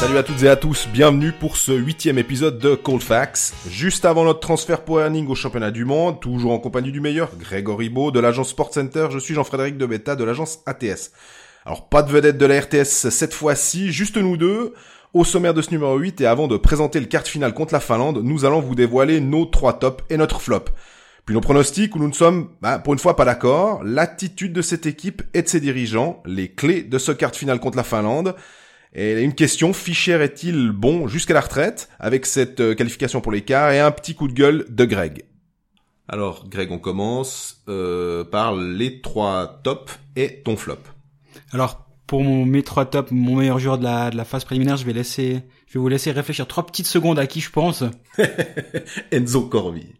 Salut à toutes et à tous, bienvenue pour ce huitième épisode de Cold Facts. Juste avant notre transfert pour Earning au championnat du monde, toujours en compagnie du meilleur, Grégory Beau de l'agence Sport Center, je suis Jean-Frédéric Debetta de l'agence ATS. Alors pas de vedette de la RTS cette fois-ci, juste nous deux. Au sommaire de ce numéro 8 et avant de présenter le quart final contre la Finlande, nous allons vous dévoiler nos trois tops et notre flop. Puis nos pronostics où nous ne sommes, bah, pour une fois, pas d'accord, l'attitude de cette équipe et de ses dirigeants, les clés de ce quart final contre la Finlande. Et une question, Fischer est-il bon jusqu'à la retraite avec cette euh, qualification pour l'écart et un petit coup de gueule de Greg? Alors Greg, on commence euh, par les trois tops et ton flop. Alors pour mon mes trois tops, mon meilleur joueur de la, de la phase préliminaire, je vais laisser, je vais vous laisser réfléchir trois petites secondes à qui je pense. Enzo Corvi.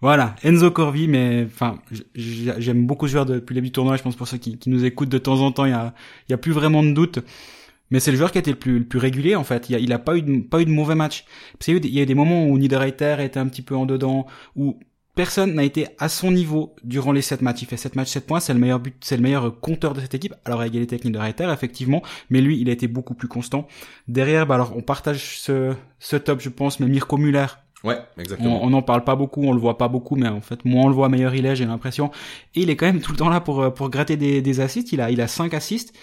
Voilà, Enzo Corvi, mais enfin, j'aime beaucoup ce joueur depuis le début du tournoi. Je pense pour ceux qui, nous écoutent de temps en temps, il y a, il plus vraiment de doute. Mais c'est le joueur qui a été le plus, régulier en fait. Il a, il a pas eu de, pas eu de mauvais match. Qu'il y a eu des- il y a eu des moments où Niederreiter était un petit peu en dedans, où personne n'a été à son niveau durant les sept matchs. Il fait 7 matchs, 7 points, c'est le meilleur but, c'est le meilleur compteur de cette équipe. Alors à égalité avec Niederreiter, effectivement, mais lui, il a été beaucoup plus constant. Derrière, bah alors on partage ce, ce top, je pense, mais Mirko Muller, Ouais, exactement. on n'en parle pas beaucoup, on le voit pas beaucoup, mais en fait, moins on le voit, meilleur il est, j'ai l'impression. Et il est quand même tout le temps là pour euh, pour gratter des, des assists. Il a il a cinq assists.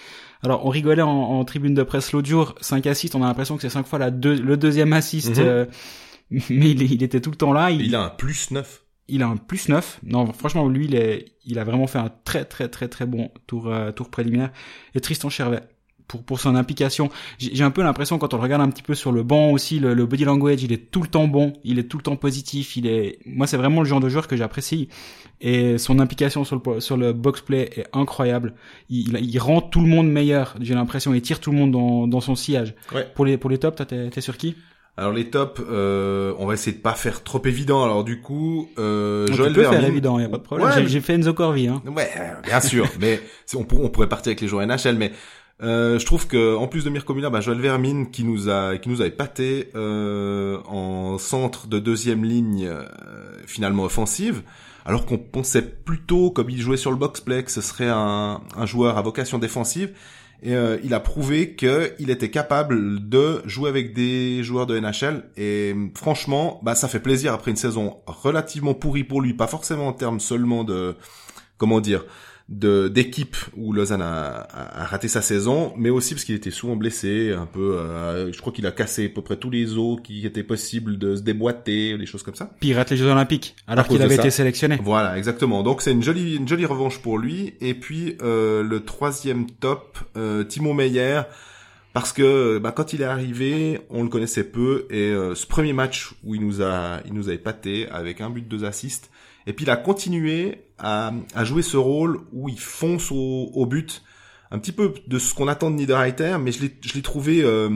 Alors on rigolait en, en tribune de presse l'autre jour, 5 assists, on a l'impression que c'est cinq fois la deux, le deuxième assist. Mhm. euh, mais il, il était tout le temps là. Il, Il a un plus 9. il a un plus 9. Non, franchement, lui, il, est, il a vraiment fait un très très très très bon tour euh, tour préliminaire. Et Tristan Chervet pour pour son implication. J'ai un peu l'impression quand on le regarde un petit peu sur le banc aussi, le, le body language, il est tout le temps bon, il est tout le temps positif. Il est, moi, c'est vraiment le genre de joueur que j'apprécie. Et son implication sur le sur le box play est incroyable. Il, il, il rend tout le monde meilleur. J'ai l'impression, il tire tout le monde dans dans son sillage. Ouais. Pour les pour les tops, t'es t'es sur qui? Alors les tops, euh, on va essayer de pas faire trop évident. Alors du coup, euh, Tu Joël peux faire Vermin- évident, y a pas de problème. Ouais, J'ai- fait Enzo Corvi, hein. Ouais, bien sûr, mais on, pour- on pourrait partir avec les joueurs NHL, mais euh, je trouve que en plus de Mirko bah, Joël Vermin qui nous a qui nous a épaté euh, en centre de deuxième ligne euh, finalement offensive, alors qu'on pensait plutôt comme il jouait sur le box play que ce serait un, un joueur à vocation défensive. Et euh, il a prouvé qu'il était capable de jouer avec des joueurs de NHL. Et franchement, bah, ça fait plaisir après une saison relativement pourrie pour lui, pas forcément en termes seulement de comment dire de d'équipe où Lausanne a, a- a raté sa saison, mais aussi parce qu'il était souvent blessé, un peu. euh, je crois qu'il a cassé à peu près tous les os qui étaient possibles de se déboîter, des choses comme ça. Puis il rate les Jeux Olympiques, alors qu'il avait été sélectionné. Voilà, exactement. Donc c'est une jolie, une jolie revanche pour lui. Et puis euh, le troisième top, euh, Timo Meyer, parce que bah, quand il est arrivé, on le connaissait peu et euh, ce premier match où il nous a, il nous a épaté avec un but, deux assists. Et puis il a continué à, à jouer ce rôle où il fonce au, au but, un petit peu de ce qu'on attend de Niederreiter, mais je l'ai, trouvé euh,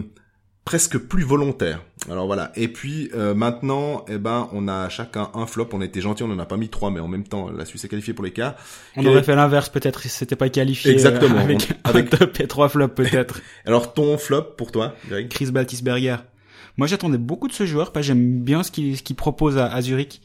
presque plus volontaire. Alors voilà. Et puis euh, maintenant, eh ben, on a chacun un flop. On était gentil, on en a pas mis trois, mais en même temps, la Suisse est qualifiée pour les quarts. On aurait fait l'inverse peut-être si c'était pas qualifié. Exactement. euh, avec On- avec- top et trois flops peut-être. Alors ton flop pour toi, Greg? Chris Baltisberger. Moi j'attendais beaucoup de ce joueur, parce que j'aime bien ce qu'il ce qu'il propose à, à Zurich.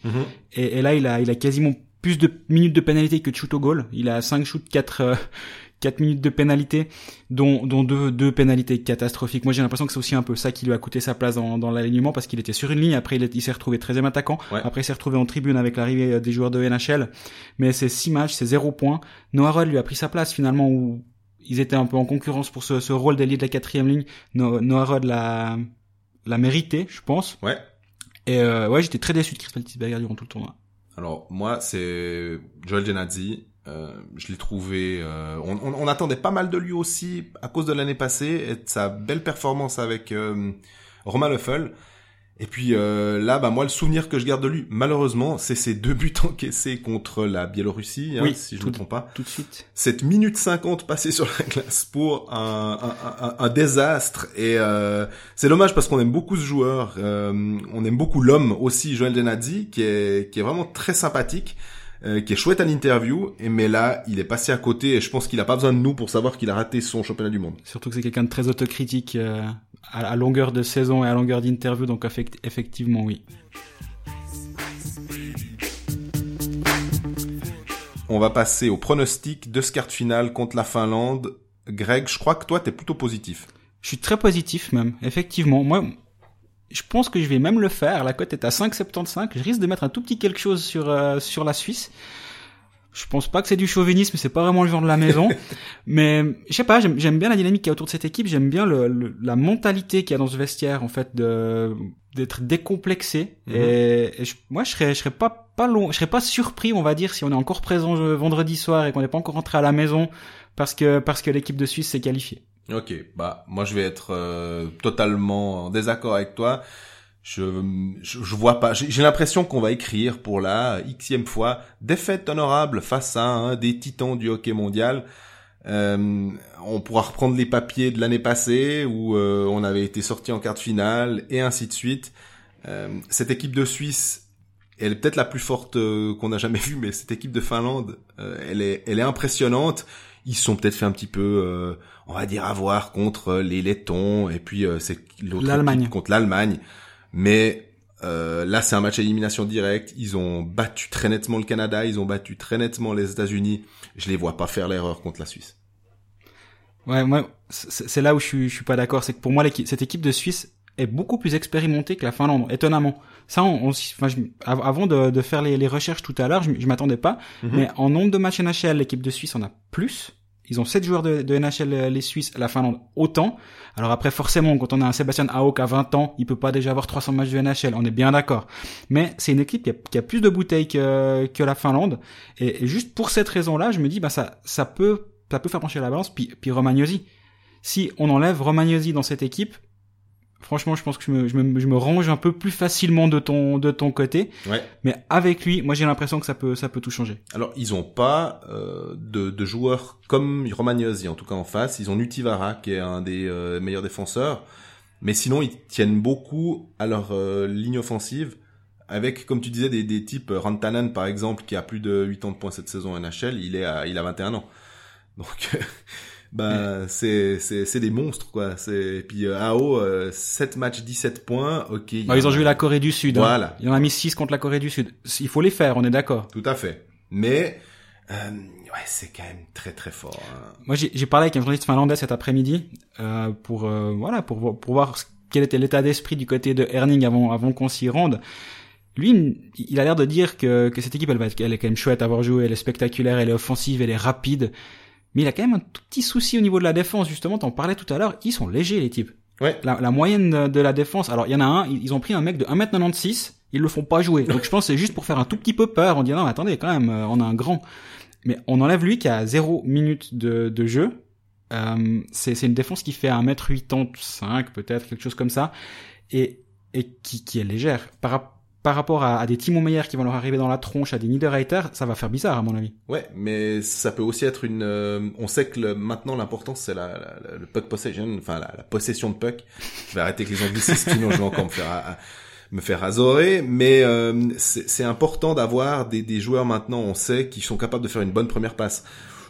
Et, et là il a il a quasiment plus de minutes de pénalité que de shoot au goal. Il a 5 shoots, 4 euh, 4 minutes de pénalité, dont, dont deux, deux pénalités catastrophiques. Moi, j'ai l'impression que c'est aussi un peu ça qui lui a coûté sa place dans, dans l'alignement parce qu'il était sur une ligne. Après, il, est- il s'est retrouvé 13e attaquant. Ouais. Après, il s'est retrouvé en tribune avec l'arrivée des joueurs de NHL. Mais c'est 6 matchs, c'est 0 points. Noah lui a pris sa place finalement où ils étaient un peu en concurrence pour ce, ce rôle d'ailier de la quatrième ligne. No- Noah Rudd l'a, l'a mérité, je pense. Ouais. Et euh, ouais, j'étais très déçu de Chris Baltisberger durant tout le tournoi. Alors moi, c'est Joel Genadzi. Euh, je l'ai trouvé. euh, on, on, on attendait pas mal de lui aussi à cause de l'année passée et de sa belle performance avec euh, Romain Leffel. Et puis euh, là, bah moi, le souvenir que je garde de lui, malheureusement, c'est ses deux buts encaissés contre la Biélorussie, hein, Oui, si je ne me trompe pas. Tout de suite. Cette minute 50 passée sur la glace pour un, un, un, un désastre. Et euh, c'est dommage parce qu'on aime beaucoup ce joueur. Euh, on aime beaucoup l'homme aussi, Joël Denadzi, qui est, qui est vraiment très sympathique. Euh, qui est chouette à l'interview, mais là, il est passé à côté, et je pense qu'il a pas besoin de nous pour savoir qu'il a raté son championnat du monde. Surtout que c'est quelqu'un de très autocritique euh, à, longueur de saison et à longueur d'interview, donc effect- effectivement oui. on va passer au pronostic de ce quart de finale contre la Finlande. Greg, je crois que toi, t'es plutôt positif. Je suis très positif même, effectivement. Moi, je pense que je vais même le faire. La cote est à 5,75. Je risque de mettre un tout petit quelque chose sur euh, sur la Suisse. Je pense pas que c'est du chauvinisme, c'est pas vraiment le genre de la maison. mais je sais pas, j'aime bien la dynamique qu'il y a autour de cette équipe. J'aime bien le, la mentalité qu'il y a dans ce vestiaire en fait de d'être décomplexé. Mhm. Et, moi, je serais je serais pas pas long, je serais pas surpris, on va dire, si on est encore présent vendredi soir et qu'on n'est pas encore rentré à la maison parce que parce que l'équipe de Suisse s'est qualifiée. Ok, bah moi je vais être euh, totalement en désaccord avec toi. Je, je, vois pas. J'ai l'impression qu'on va écrire pour la xème fois défaite honorable face à un des titans du hockey mondial. Euh, on pourra reprendre les papiers de l'année passée où euh, on avait été sorti en quart de finale et ainsi de suite. Euh, cette équipe de Suisse, elle est peut-être la plus forte euh, qu'on a jamais vue, mais cette équipe de Finlande, elle est, elle est impressionnante. Ils sont peut-être fait un petit peu, on va dire, avoir contre les Lettons et puis c'est l'autre contre l'Allemagne. Mais euh, là, c'est un match à élimination directe. Ils ont battu très nettement le Canada, ils ont battu très nettement les États-Unis. Je les vois pas faire l'erreur contre la Suisse. Ouais, moi, c'est là où je suis, je suis pas d'accord. C'est que pour moi, cette équipe de Suisse est beaucoup plus expérimentée que la Finlande, étonnamment. Ça, on, enfin, avant de, de, faire les, les, recherches tout à l'heure, je, je m'attendais pas. Mhm. Mais en nombre de matchs NHL, l'équipe de Suisse en a plus. Ils ont 7 joueurs de, de NHL, euh, les Suisses, la Finlande autant. Alors après, forcément, quand on a un Sébastien Hauk à 20 ans, il peut pas déjà avoir 300 matchs de NHL, on est bien d'accord. Mais c'est une équipe qui a, qui a, plus de bouteilles que, que la Finlande. Et, juste pour cette raison-là, je me dis, bah ça, ça peut, ça peut faire pencher la balance. Puis, puis Romagnosi. Si on enlève Romagnosi dans cette équipe, franchement, je pense que je me, je me, je me, range un peu plus facilement de ton, de ton côté. Ouais. Mais avec lui, moi j'ai l'impression que ça peut, ça peut tout changer. Alors, ils ont pas euh, de, de, joueurs comme Romagnosi, en tout cas en face. Ils ont Nutivara, qui est un des euh, meilleurs défenseurs. Mais sinon, ils tiennent beaucoup à leur euh, ligne offensive. Avec, comme tu disais, des, des types Rantanen, par exemple, qui a plus de 80 points cette saison en NHL, il est à, il a 21 ans. Donc, bah c'est c'est c'est des monstres quoi. C'est puis euh, AO euh, 7 matchs 17 points OK bah, ils ont joué la Corée du Sud hein. voilà. Il en a mis 6 contre la Corée du Sud. Il faut les faire on est d'accord. Tout à fait. Mais euh, ouais c'est quand même très très fort hein. moi j'ai parlé avec un journaliste finlandais cet après-midi euh, pour euh, voilà pour pour voir quel était l'état d'esprit du côté de Herning avant avant qu'on s'y rende. Lui, il a l'air de dire que, que cette équipe, elle, elle est quand même chouette à avoir joué, elle est spectaculaire, elle est offensive, elle est rapide. Mais il a quand même un tout petit souci au niveau de la défense, justement, t'en parlais tout à l'heure, ils sont légers les types. Ouais. La, la moyenne de la défense, alors il y en a un, ils ont pris un mec de 1m96, ils le font pas jouer. Donc je pense que c'est juste pour faire un tout petit peu peur, on dit non mais attendez quand même, euh, on a un grand. Mais on enlève lui qui a 0 minutes de, de jeu. Euh, c'est une défense qui fait 1m85 peut-être, quelque chose comme ça, et, et qui, qui est légère. Par, par rapport à, des Timo Meyer qui vont leur arriver dans la tronche, à des Niederreiter, ça va faire bizarre à mon avis. Ouais, mais ça peut aussi être une. Euh, on sait que le, maintenant l'important c'est la, le puck possession, enfin la, possession de puck. Je vais arrêter avec les anglicismes, sinon je vais encore me faire me faire azorer. Mais euh, c'est important d'avoir des, des joueurs maintenant. On sait qui sont capables de faire une bonne première passe.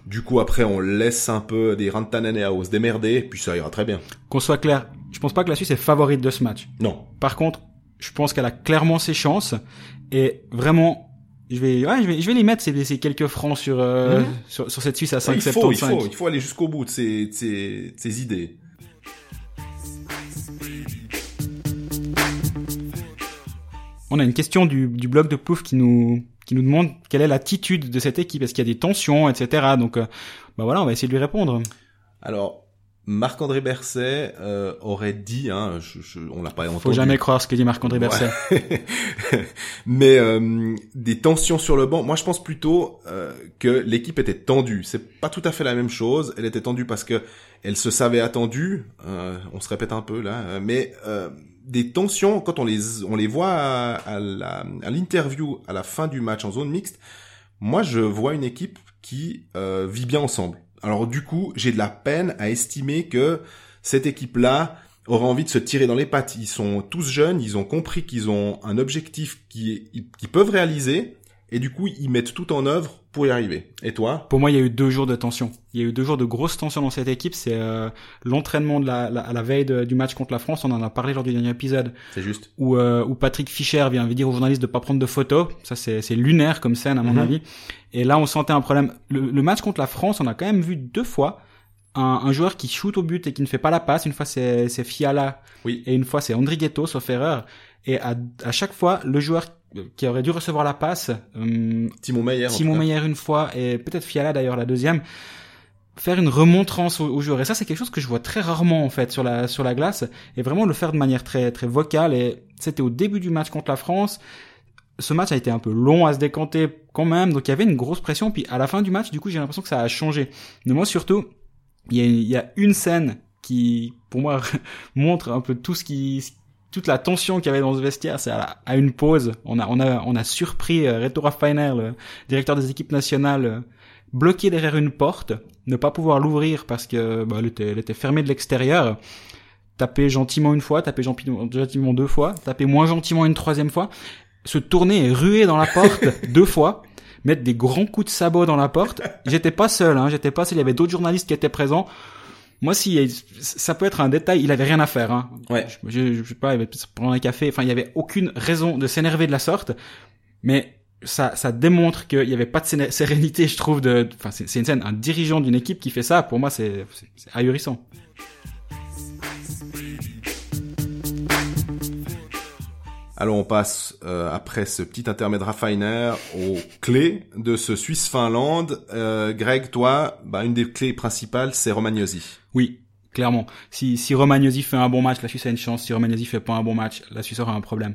Du coup, après, on laisse un peu des Rantanen et Aos démerder, puis ça ira très bien. Qu'on soit clair, je pense pas que la Suisse est favorite de ce match. Non. Par contre, je pense qu'elle a clairement ses chances et vraiment je vais, ouais, je vais, je vais les mettre ces, ces quelques francs sur, euh, mhm. sur, sur cette Suisse à 5,75. il, faut, il, faut, il faut aller jusqu'au bout de ces, ces, ces idées. On a une question du, du blog de Plouf qui nous, qui nous demande quelle est l'attitude de cette équipe. Est-ce qu'il y a des tensions, etc. Donc, euh, bah voilà, on va essayer de lui répondre. Alors, Marc-André Berset euh, aurait dit, hein, je, je, on l'a pas entendu. Faut jamais croire ce que dit Marc-André Berset. Mais euh, des tensions sur le banc. Moi, je pense plutôt euh, que l'équipe était tendue. C'est pas tout à fait la même chose. Elle était tendue parce que elle se savait attendue. Euh, on se répète un peu là, mais des tensions quand on les on les voit à, à l'interview à, à la fin du match en zone mixte. Moi, je vois une équipe qui vit bien ensemble alors du coup, j'ai de la peine à estimer que cette équipe-là aura envie de se tirer dans les pattes. Ils sont tous jeunes, ils ont compris qu'ils ont un objectif qui qu'ils peuvent réaliser et du coup ils mettent tout en œuvre pour y arriver. Et toi Pour moi, il y a eu deux jours de tension. Il y a eu deux jours de grosse tension dans cette équipe. C'est euh, l'entraînement de la, la- à la veille de- du match contre la France. On en a parlé lors du dernier épisode C'est juste. où, euh, où Patrick Fischer vient dire aux journalistes de pas prendre de photos. Ça, c'est c'est lunaire comme scène à mon Mhm. avis. Et là, on sentait un problème. Le, le match contre la France, on a quand même vu deux fois un, un joueur qui shoot au but et qui ne fait pas la passe. Une fois, c'est c'est Fiala Oui. et une fois, c'est Andrighetto, sauf erreur. Et à, à chaque fois, le joueur qui aurait dû recevoir la passe, hum, Simon Meyer. cas. Meyer une fois et peut-être Fiala d'ailleurs la deuxième faire une remontrance au, au joueur. Et ça c'est quelque chose que je vois très rarement en fait sur la sur la glace et vraiment le faire de manière très très vocale. Et c'était au début du match contre la France. Ce match a été un peu long à se décanter quand même. Donc il y avait une grosse pression. Puis à la fin du match du coup j'ai l'impression que ça a changé. Mais moi surtout il y a, il y a une scène qui pour moi montre un peu tout ce qui toute la tension qu'il y avait dans ce vestiaire, c'est à, à une pause. On a, on a, on a surpris euh, Reto Raffiner, le directeur des équipes nationales, euh, bloqué derrière une porte, ne pas pouvoir l'ouvrir parce que bah, elle, était, elle était fermée de l'extérieur. Taper gentiment une fois, taper gentiment, gentiment deux fois, taper moins gentiment une troisième fois, se tourner et ruer dans la porte deux fois, mettre des grands coups de sabot dans la porte. J'étais pas seul, hein, j'étais pas seul. Il y avait d'autres journalistes qui étaient présents. Moi, si ça peut être un détail, il avait rien à faire. Hein. Ouais. Je, je, je sais pas, il va peut-être prendre un café. Enfin, il y avait aucune raison de s'énerver de la sorte. Mais ça, ça démontre qu'il y avait pas de sérénité, je trouve. De, enfin, c'est une scène, un dirigeant d'une équipe qui fait ça. Pour moi, c'est ahurissant. Alors on passe euh, après ce petit intermède Raffiner aux clés de ce Suisse-Finlande. Euh, Greg, toi, bah, une des clés principales, c'est Romagnosi. Oui, clairement. Si, si Romagnosi fait un bon match, la Suisse a une chance. Si Romagnosi fait pas un bon match, la Suisse aura un problème.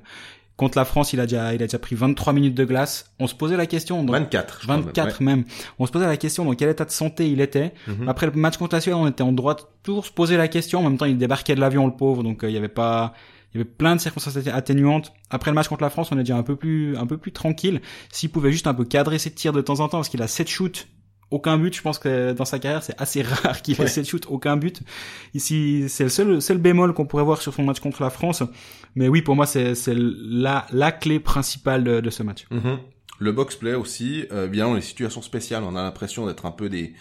Contre la France, il a déjà, il a déjà pris 23 minutes de glace. On se posait la question. donc- 24. je crois même, 24 même. On se posait la question dans quel état de santé il était. Mhm. Après le match contre la Suède, on était en droit de toujours se poser la question. En même temps, il débarquait de l'avion, le pauvre, donc euh, il y avait pas, il y avait plein de circonstances atténuantes. Après le match contre la France, on est déjà un peu plus, un peu plus tranquille. S'il pouvait juste un peu cadrer ses tirs de temps en temps, parce qu'il a 7 shoots, aucun but. Je pense que dans sa carrière, c'est assez rare qu'il ait Ouais. 7 shoots, aucun but. Ici, c'est le seul, seul bémol qu'on pourrait voir sur son match contre la France. Mais oui, pour moi, c'est, c'est la, la clé principale de, de ce match. Mhm. Le box-play aussi, euh, bien les situations spéciales, on a l'impression d'être un peu des,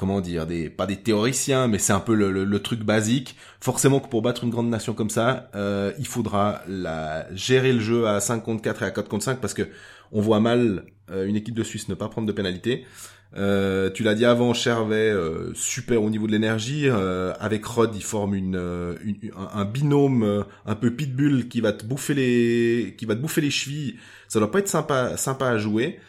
comment dire, des, pas des théoriciens, mais c'est un peu le, truc basique. Forcément que pour battre une grande nation comme ça, euh, il faudra la, gérer le jeu à 5 contre 4 et à 4 contre 5 parce que on voit mal euh, une équipe de Suisse ne pas prendre de pénalité. Euh, tu l'as dit avant, Chervet, super au niveau de l'énergie. Avec Rod, il forme une, un, binôme un peu pitbull qui va te bouffer les, qui va te bouffer les chevilles. Ça doit pas être sympa, sympa à jouer.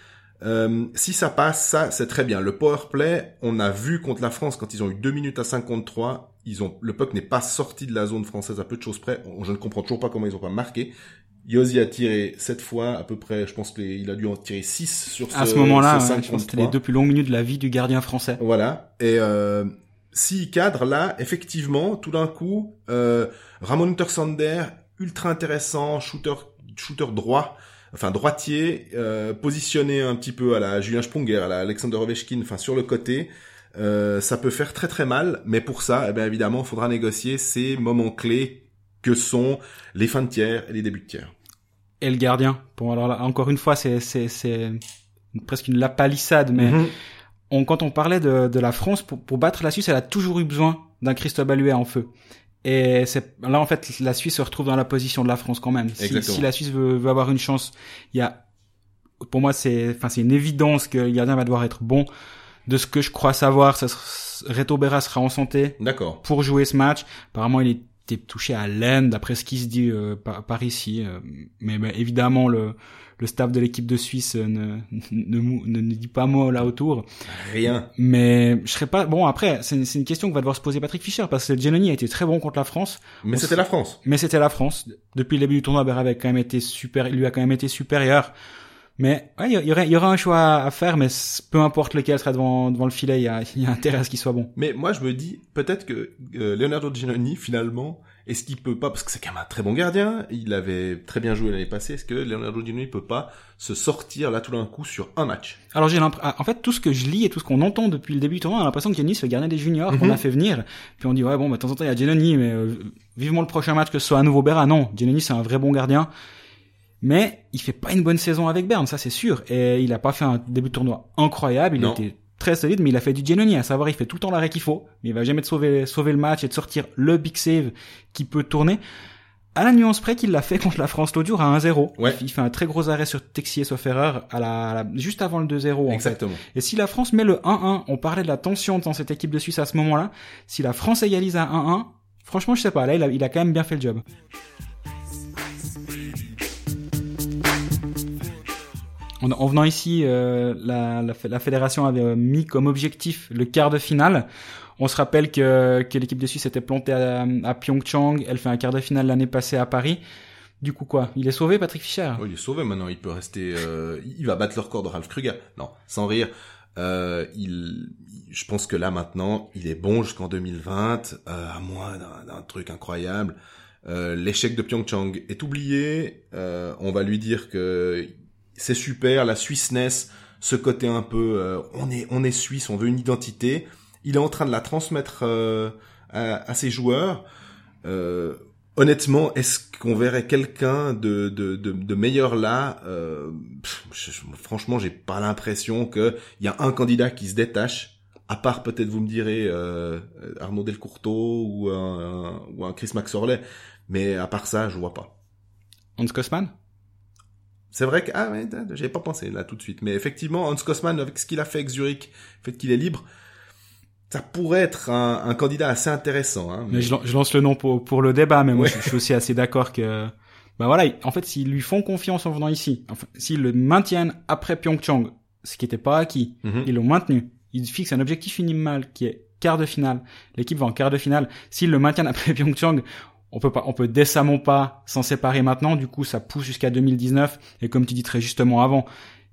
Euh, si ça passe, ça c'est très bien. Le power play, on a vu contre la France quand ils ont eu 2 minutes à 53, ils ont le puck n'est pas sorti de la zone française à peu de choses près. Je ne comprends toujours pas comment ils ont pas marqué. Yosi a tiré 7 fois à peu près, je pense qu'il a dû en tirer 6 sur ce à ce moment-là, ce ouais, 5 je pense que contre c'était les 3. deux plus longues minutes de la vie du gardien français. Voilà. Et euh, s'il cadre là, effectivement, tout d'un coup, euh, Ramon Untersander, ultra intéressant, shooter, shooter droit, enfin droitier, euh, positionné un petit peu à la Julien Sprunger, à la Alexander Ovechkin, enfin sur le côté. Euh, ça peut faire très très mal, mais pour ça, eh bien évidemment, il faudra négocier ces moments clés que sont les fins de tiers et les débuts de tiers. Et le gardien. Bon, alors là, encore une fois, c'est, c'est, c'est presque une lapalissade, mais Mhm. on, quand on parlait de, de la France, pour, pour battre la Suisse, elle a toujours eu besoin d'un Cristobal Huet en feu. Et c'est, là, en fait, la Suisse se retrouve dans la position de la France quand même. Si, si la Suisse veut, veut avoir une chance, il y a, pour moi, c'est, enfin, c'est une évidence que le gardien va devoir être bon. De ce que je crois savoir, ça, sera- Reto Berra sera en santé D'accord. pour jouer ce match. Apparemment, il était touché à l'aine, d'après ce qui se dit euh, par, par ici. euh, mais, évidemment, le, le staff de l'équipe de Suisse euh, ne, ne, ne, ne dit pas mot là autour. Rien. Mais je serais pas... Bon, après, c'est une, c'est une question que va devoir se poser Patrick Fischer, parce que Giannoni a été très bon contre la France, Mais c'était la France. mais c'était la France. Depuis le début du tournoi, Berra avait quand même été super, lui a quand même été supérieur. Mais ouais, il y aurait, il y aurait un choix à faire, mais peu importe lequel sera devant, devant le filet, il y a, il y a intérêt à ce qu'il soit bon. Mais moi, je me dis, peut-être que euh, Leonardo Giannoni, finalement, est-ce qu'il peut pas, parce que c'est quand même un très bon gardien, il avait très bien joué l'année passée, est-ce que Leonardo Giannoni peut pas se sortir là tout d'un coup sur un match? Alors j'ai l'impression, en fait, tout ce que je lis et tout ce qu'on entend depuis le début du tournoi, on a l'impression que Giannis fait gardien des juniors, qu'on Mhm. a fait venir. Puis on dit, ouais, bon, bah, de temps en temps, il y a Giannoni, mais euh, vivement le prochain match que ce soit à nouveau Berra. Non, Giannoni, c'est un vrai bon gardien. Mais il fait pas une bonne saison avec Berne, ça c'est sûr. Et il a pas fait un début de tournoi incroyable. Il Non. était très solide, mais il a fait du Giannoni, à savoir il fait tout le temps l'arrêt qu'il faut, mais il va jamais te sauver, sauver le match et de sortir le big save qui peut tourner. À la nuance près qu'il l'a fait contre la France l'autre jour à 1-0. Ouais. Il fait un très gros arrêt sur Texier sauf erreur à la, à la- juste avant le 2-0 en fait. Exactement. Et si la France met le 1-1, on parlait de la tension dans cette équipe de Suisse à ce moment-là, si la France égalise à 1-1, franchement je sais pas, là il a, il a quand même bien fait le job. En, en venant ici, euh, la, la, la fédération avait euh, mis comme objectif le quart de finale. On se rappelle que, que l'équipe de Suisse était plantée à, à Pyeongchang. Elle fait un quart de finale l'année passée à Paris. Du coup quoi? Il est sauvé, Patrick Fischer? Oh, il est sauvé maintenant, il peut rester... euh, il va battre le record de Ralph Kruger. Non, sans rire. Euh, il, je pense que là maintenant, il est bon jusqu'en 2020, euh, à moins d'un truc incroyable. Euh, L'échec de Pyeongchang est oublié. Euh, on va lui dire que c'est super, la Suisseness, ce côté un peu, euh, on est, on est suisse, on veut une identité. Il est en train de la transmettre euh, à, à ses joueurs. Euh, honnêtement, est-ce qu'on verrait quelqu'un de, de, de, de meilleur là? Euh, pff, je- Franchement, j'ai pas l'impression que il y a un candidat qui se détache. À part peut-être vous me direz euh, Arnaud Delcourteau ou un, ou un Chris Max Orley, mais à part ça, je vois pas. Hans Kosman? C'est vrai que ah ouais, j'avais pas pensé là tout de suite, mais effectivement Hans Kosman avec ce qu'il a fait avec Zurich, le fait qu'il est libre, ça pourrait être un, un candidat assez intéressant. Hein, Mais je, lan- je lance le nom pour, pour le débat, mais moi Ouais. je, je suis aussi assez d'accord que, bah voilà, il- en fait, s'ils lui font confiance en venant ici, enfin, s'ils le maintiennent après Pyeongchang, ce qui n'était pas acquis, Mhm. ils l'ont maintenu, ils fixent un objectif minimal qui est quart de finale, l'équipe va en quart de finale, s'ils le maintiennent après Pyeongchang, on peut pas, on peut décemment pas s'en séparer maintenant, du coup ça pousse jusqu'à 2019, et comme tu dis très justement avant,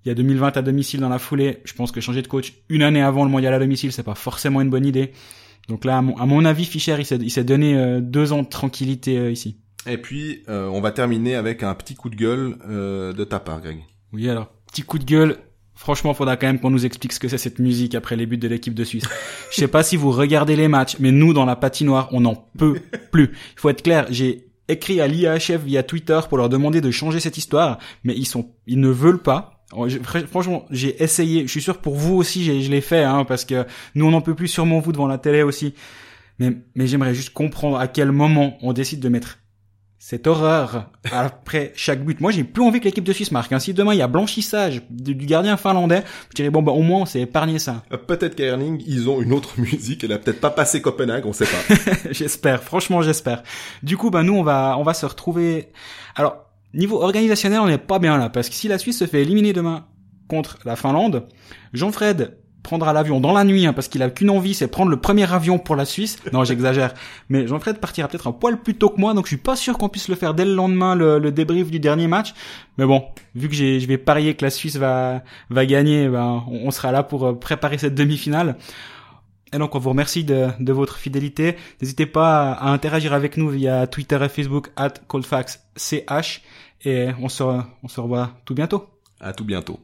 il y a 2020 à domicile dans la foulée, je pense que changer de coach une année avant le mondial à domicile, c'est pas forcément une bonne idée. Donc là, à mon, à mon avis, Fischer, il s'est, il s'est donné euh, deux ans de tranquillité euh, ici. Et puis euh, on va terminer avec un petit coup de gueule euh, de ta part, Greg. Oui, alors, petit coup de gueule. Franchement, faudra quand même qu'on nous explique ce que c'est cette musique après les buts de l'équipe de Suisse. Je sais pas si vous regardez les matchs, mais nous, dans la patinoire, on n'en peut plus. Il faut être clair, j'ai écrit à l'IAHF via Twitter pour leur demander de changer cette histoire, mais ils sont, ils ne veulent pas. Fr- Franchement, j'ai essayé. Je suis sûr pour vous aussi, je l'ai fait, hein, parce que nous, on n'en peut plus sûrement vous devant la télé aussi. Mais, mais j'aimerais juste comprendre à quel moment on décide de mettre cette horreur après chaque but. Moi, j'ai plus envie que l'équipe de Suisse marque. hein. Si demain il y a blanchissage du gardien finlandais, je dirais bon bah au moins on s'est épargné ça. Euh, peut-être qu'à Erling, ils ont une autre musique, elle a peut-être pas passé Copenhague, on sait pas. j'espère, franchement j'espère. Du coup, bah nous on va on va se retrouver. Alors niveau organisationnel, on n'est pas bien là parce que si la Suisse se fait éliminer demain contre la Finlande, Jean-Fred prendra l'avion dans la nuit hein, parce qu'il a qu'une envie, c'est prendre le premier avion pour la Suisse. Non, j'exagère. Mais Jean-Fred partira peut-être un poil plus tôt que moi, donc je suis pas sûr qu'on puisse le faire dès le lendemain le, le débrief du dernier match. Mais bon, vu que je vais parier que la Suisse va va gagner, ben on, on sera là pour euh, préparer cette demi-finale. Et donc on vous remercie de, de votre fidélité. N'hésitez pas à, à interagir avec nous via Twitter et Facebook at coldfaxch et on se on se revoit tout bientôt. à tout bientôt.